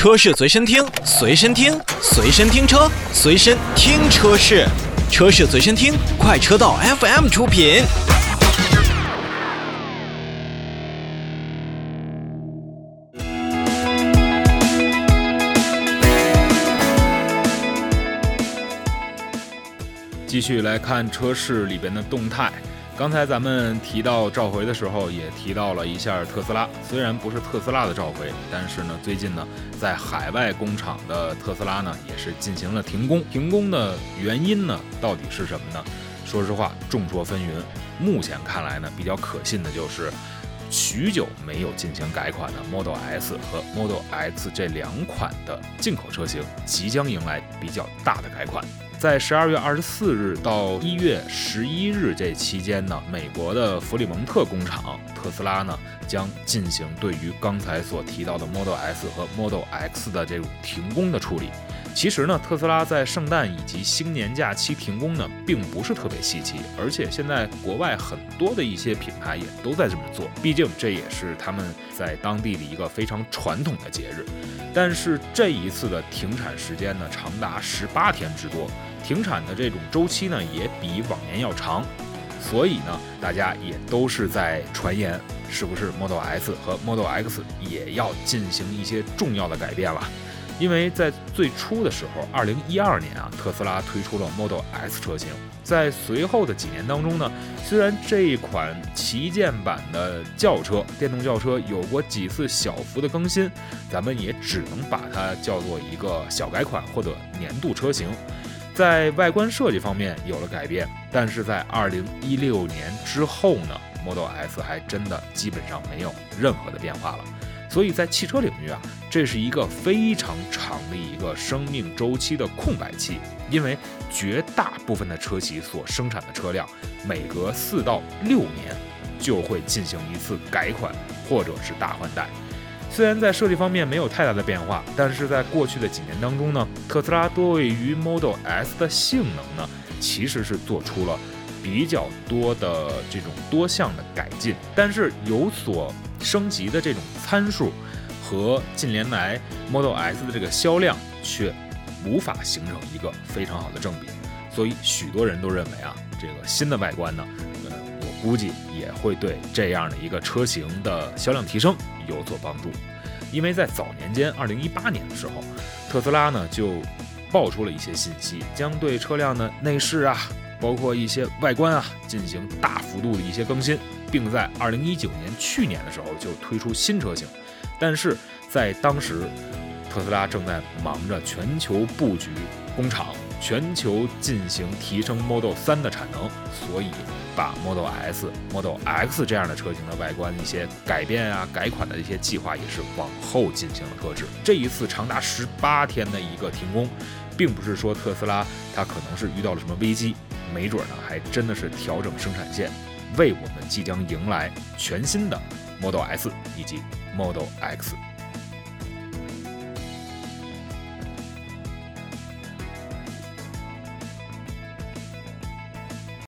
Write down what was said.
车市随身听，随身听，随身听车，随身听车市，车市随身听，快车道 FM 出品。继续来看车市里边的动态。刚才咱们提到召回的时候，也提到了一下特斯拉。虽然不是特斯拉的召回，但是呢，最近呢，在海外工厂的特斯拉呢，也是进行了停工。停工的原因呢，到底是什么呢？说实话，众说纷纭。目前看来呢，比较可信的就是，许久没有进行改款的 Model S 和 Model X 这两款的进口车型，即将迎来比较大的改款。在十二月二十四日到一月十一日这期间呢，美国的弗里蒙特工厂特斯拉呢将进行对于刚才所提到的 Model S 和 Model X 的这种停工的处理。其实呢，特斯拉在圣诞以及新年假期停工呢，并不是特别稀奇，而且现在国外很多的一些品牌也都在这么做，毕竟这也是他们在当地的一个非常传统的节日。但是这一次的停产时间呢，长达十八天之多，停产的这种周期呢，也比往年要长，所以呢，大家也都是在传言，是不是 Model S 和 Model X 也要进行一些重要的改变了？因为在最初的时候，二零一二年啊，特斯拉推出了 Model S 车型，在随后的几年当中呢，虽然这一款旗舰版的轿车、电动轿车有过几次小幅的更新，咱们也只能把它叫做一个小改款或者年度车型，在外观设计方面有了改变，但是在二零一六年之后呢，Model S 还真的基本上没有任何的变化了。所以在汽车领域啊，这是一个非常长的一个生命周期的空白期，因为绝大部分的车企所生产的车辆，每隔四到六年就会进行一次改款或者是大换代。虽然在设计方面没有太大的变化，但是在过去的几年当中呢，特斯拉对于 Model S 的性能呢，其实是做出了比较多的这种多项的改进，但是有所。升级的这种参数和近年来 Model S 的这个销量却无法形成一个非常好的正比，所以许多人都认为啊，这个新的外观呢，估计也会对这样的一个车型的销量提升有所帮助。因为在早年间，二零一八年的时候，特斯拉呢就爆出了一些信息，将对车辆的内饰啊，包括一些外观啊，进行大幅度的一些更新。并在二零一九年去年的时候就推出新车型，但是在当时，特斯拉正在忙着全球布局工厂，全球进行提升 Model 3的产能，所以把 Model S、Model X 这样的车型的外观一些改变啊、改款的一些计划也是往后进行了搁置。这一次长达十八天的一个停工，并不是说特斯拉它可能是遇到了什么危机，没准呢还真的是调整生产线。为我们即将迎来全新的 Model S 以及 Model X。